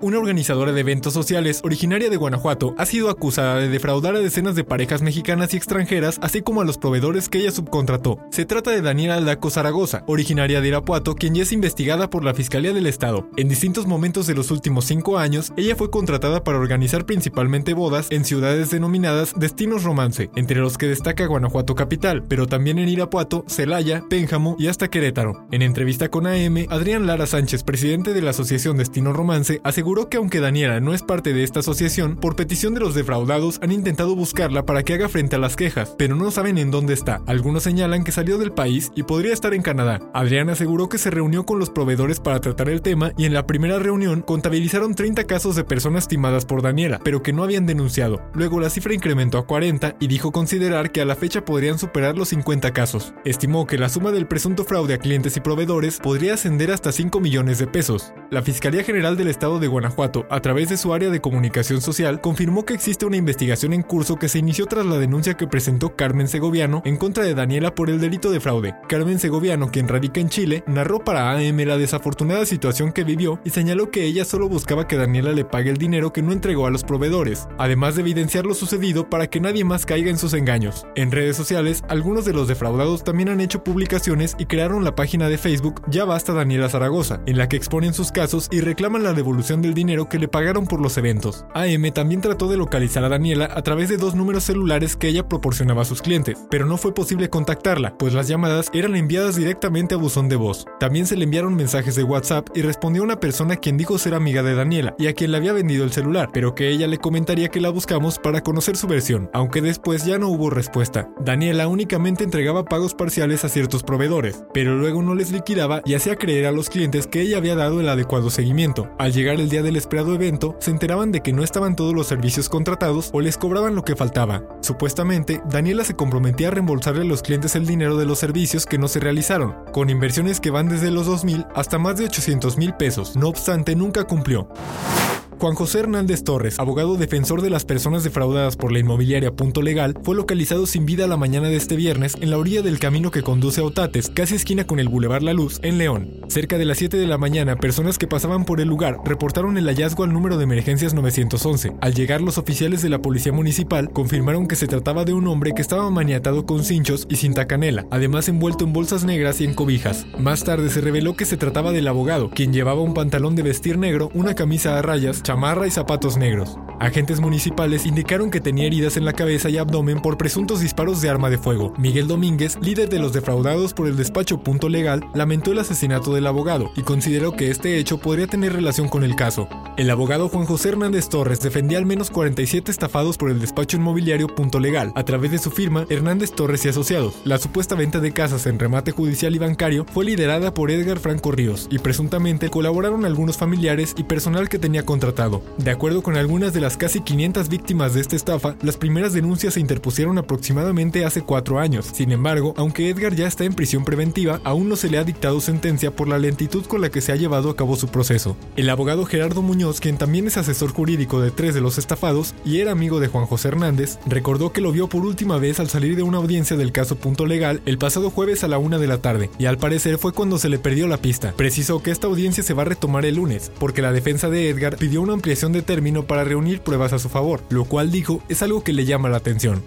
Una organizadora de eventos sociales originaria de Guanajuato ha sido acusada de defraudar a decenas de parejas mexicanas y extranjeras, así como a los proveedores que ella subcontrató. Se trata de Daniela Aldaco Zaragoza, originaria de Irapuato, quien ya es investigada por la Fiscalía del Estado. En distintos momentos de los últimos cinco años, ella fue contratada para organizar principalmente bodas en ciudades denominadas destinos romance, entre los que destaca Guanajuato capital, pero también en Irapuato, Celaya, Pénjamo y hasta Querétaro. En entrevista con AM, Adrián Lara Sánchez, presidente de la Asociación Destino Romance, aseguró aseguró que aunque Daniela no es parte de esta asociación, por petición de los defraudados han intentado buscarla para que haga frente a las quejas, pero no saben en dónde está. Algunos señalan que salió del país y podría estar en Canadá. Adrián aseguró que se reunió con los proveedores para tratar el tema y en la primera reunión contabilizaron 30 casos de personas estimadas por Daniela, pero que no habían denunciado. Luego la cifra incrementó a 40 y dijo considerar que a la fecha podrían superar los 50 casos. Estimó que la suma del presunto fraude a clientes y proveedores podría ascender hasta 5 millones de pesos. La Fiscalía General del Estado de Guanajuato, a través de su área de comunicación social, confirmó que existe una investigación en curso que se inició tras la denuncia que presentó Carmen Segoviano en contra de Daniela por el delito de fraude. Carmen Segoviano, quien radica en Chile, narró para AM la desafortunada situación que vivió y señaló que ella solo buscaba que Daniela le pague el dinero que no entregó a los proveedores, además de evidenciar lo sucedido para que nadie más caiga en sus engaños. En redes sociales, algunos de los defraudados también han hecho publicaciones y crearon la página de Facebook Ya Basta Daniela Zaragoza, en la que exponen sus casos y reclaman la devolución del dinero que le pagaron por los eventos. AM también trató de localizar a Daniela a través de dos números celulares que ella proporcionaba a sus clientes, pero no fue posible contactarla, pues las llamadas eran enviadas directamente a buzón de voz. También se le enviaron mensajes de WhatsApp y respondió una persona quien dijo ser amiga de Daniela y a quien le había vendido el celular, pero que ella le comentaría que la buscamos para conocer su versión, aunque después ya no hubo respuesta. Daniela únicamente entregaba pagos parciales a ciertos proveedores, pero luego no les liquidaba y hacía creer a los clientes que ella había dado el adecuado seguimiento. Al llegar el día del esperado evento, se enteraban de que no estaban todos los servicios contratados o les cobraban lo que faltaba. Supuestamente, Daniela se comprometía a reembolsarle a los clientes el dinero de los servicios que no se realizaron, con inversiones que van desde los 2.000 hasta más de 800 mil pesos. No obstante, nunca cumplió. Juan José Hernández Torres, abogado defensor de las personas defraudadas por la inmobiliaria Punto Legal, fue localizado sin vida la mañana de este viernes en la orilla del camino que conduce a Otates, casi esquina con el Boulevard La Luz, en León. Cerca de las 7 de la mañana, personas que pasaban por el lugar reportaron el hallazgo al número de emergencias 911. Al llegar los oficiales de la policía municipal confirmaron que se trataba de un hombre que estaba maniatado con cinchos y cinta canela, además envuelto en bolsas negras y en cobijas. Más tarde se reveló que se trataba del abogado, quien llevaba un pantalón de vestir negro, una camisa a rayas, chamarra y zapatos negros. Agentes municipales indicaron que tenía heridas en la cabeza y abdomen por presuntos disparos de arma de fuego. Miguel Domínguez, líder de los defraudados por el despacho Punto Legal, lamentó el asesinato del abogado y consideró que este hecho podría tener relación con el caso. El abogado Juan José Hernández Torres defendía al menos 47 estafados por el despacho inmobiliario Punto Legal a través de su firma Hernández Torres y Asociados. La supuesta venta de casas en remate judicial y bancario fue liderada por Edgar Franco Ríos y presuntamente colaboraron algunos familiares y personal que tenía contratado. De acuerdo con algunas de las casi 500 víctimas de esta estafa, las primeras denuncias se interpusieron aproximadamente hace cuatro años. Sin embargo, aunque Edgar ya está en prisión preventiva, aún no se le ha dictado sentencia por la lentitud con la que se ha llevado a cabo su proceso. El abogado Gerardo Muñoz, quien también es asesor jurídico de tres de los estafados y era amigo de Juan José Hernández, recordó que lo vio por última vez al salir de una audiencia del caso Punto Legal el pasado jueves a la una de la tarde, y al parecer fue cuando se le perdió la pista. Precisó que esta audiencia se va a retomar el lunes, porque la defensa de Edgar pidió una ampliación de término para reunir pruebas a su favor, lo cual dijo es algo que le llama la atención.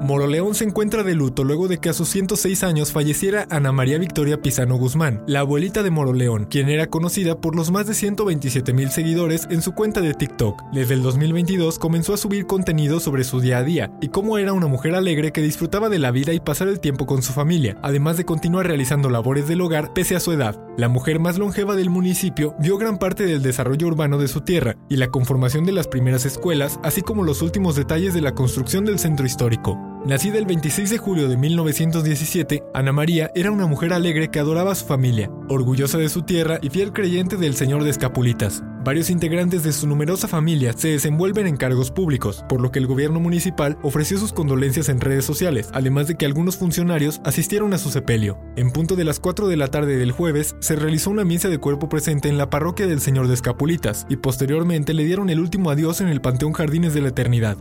Moroleón se encuentra de luto luego de que a sus 106 años falleciera Ana María Victoria Pizano Guzmán, la abuelita de Moroleón, quien era conocida por los más de 127 mil seguidores en su cuenta de TikTok. Desde el 2022 comenzó a subir contenido sobre su día a día y cómo era una mujer alegre que disfrutaba de la vida y pasar el tiempo con su familia, además de continuar realizando labores del hogar pese a su edad. La mujer más longeva del municipio vio gran parte del desarrollo urbano de su tierra y la conformación de las primeras escuelas, así como los últimos detalles de la construcción del centro histórico. Nacida el 26 de julio de 1917, Ana María era una mujer alegre que adoraba a su familia, orgullosa de su tierra y fiel creyente del Señor de Escapulitas. Varios integrantes de su numerosa familia se desenvuelven en cargos públicos, por lo que el gobierno municipal ofreció sus condolencias en redes sociales, además de que algunos funcionarios asistieron a su sepelio. En punto de las 4 de la tarde del jueves, se realizó una misa de cuerpo presente en la parroquia del Señor de Escapulitas y posteriormente le dieron el último adiós en el Panteón Jardines de la Eternidad.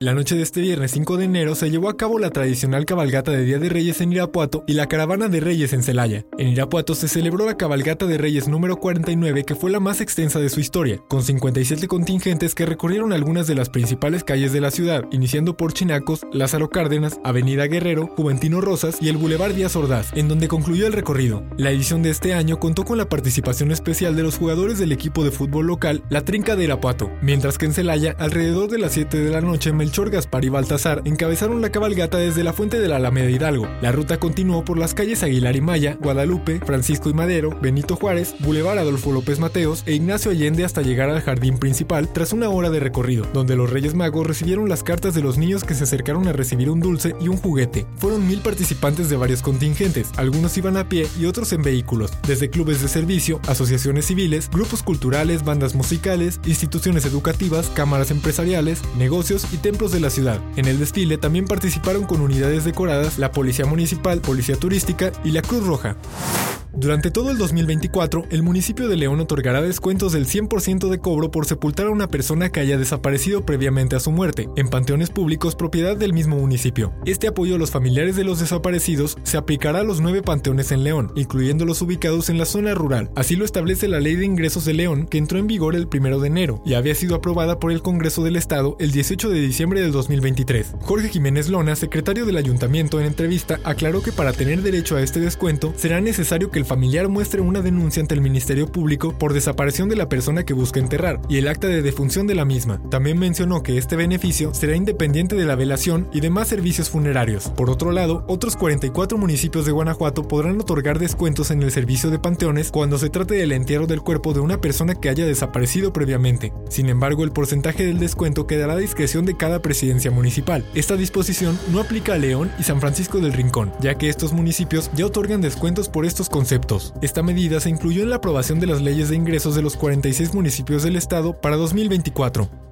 La noche de este viernes 5 de enero se llevó a cabo la tradicional cabalgata de Día de Reyes en Irapuato y la caravana de Reyes en Celaya. En Irapuato se celebró la cabalgata de Reyes número 49 que fue la más extensa de su historia, con 57 contingentes que recorrieron algunas de las principales calles de la ciudad, iniciando por Chinacos, Lázaro Cárdenas, Avenida Guerrero, Juventino Rosas y el Boulevard Díaz Ordaz, en donde concluyó el recorrido. La edición de este año contó con la participación especial de los jugadores del equipo de fútbol local, la Trinca de Irapuato, mientras que en Celaya, alrededor de las 7 de la noche, Melchor Gaspar y Baltasar encabezaron la cabalgata desde la fuente de la Alameda Hidalgo. La ruta continuó por las calles Aguilar y Maya, Guadalupe, Francisco y Madero, Benito Juárez, Boulevard Adolfo López Mateos e Ignacio Allende hasta llegar al jardín principal tras una hora de recorrido, donde los Reyes Magos recibieron las cartas de los niños que se acercaron a recibir un dulce y un juguete. Fueron mil participantes de varios contingentes, algunos iban a pie y otros en vehículos, desde clubes de servicio, asociaciones civiles, grupos culturales, bandas musicales, instituciones educativas, cámaras empresariales, negocios y templos de la ciudad. En el desfile también participaron con unidades decoradas la Policía Municipal, Policía Turística y la Cruz Roja. Durante todo el 2024, el municipio de León otorgará descuentos del 100% de cobro por sepultar a una persona que haya desaparecido previamente a su muerte, en panteones públicos propiedad del mismo municipio. Este apoyo a los familiares de los desaparecidos se aplicará a los nueve panteones en León, incluyendo los ubicados en la zona rural. Así lo establece la Ley de Ingresos de León, que entró en vigor el 1 de enero y había sido aprobada por el Congreso del Estado el 18 de diciembre del 2023. Jorge Jiménez Lona, secretario del ayuntamiento, en entrevista aclaró que para tener derecho a este descuento será necesario que el familiar muestre una denuncia ante el Ministerio Público por desaparición de la persona que busca enterrar y el acta de defunción de la misma. También mencionó que este beneficio será independiente de la velación y demás servicios funerarios. Por otro lado, otros 44 municipios de Guanajuato podrán otorgar descuentos en el servicio de panteones cuando se trate del entierro del cuerpo de una persona que haya desaparecido previamente. Sin embargo, el porcentaje del descuento quedará a discreción de cada presidencia municipal. Esta disposición no aplica a León y San Francisco del Rincón, ya que estos municipios ya otorgan descuentos por estos esta medida se incluyó en la aprobación de las leyes de ingresos de los 46 municipios del estado para 2024.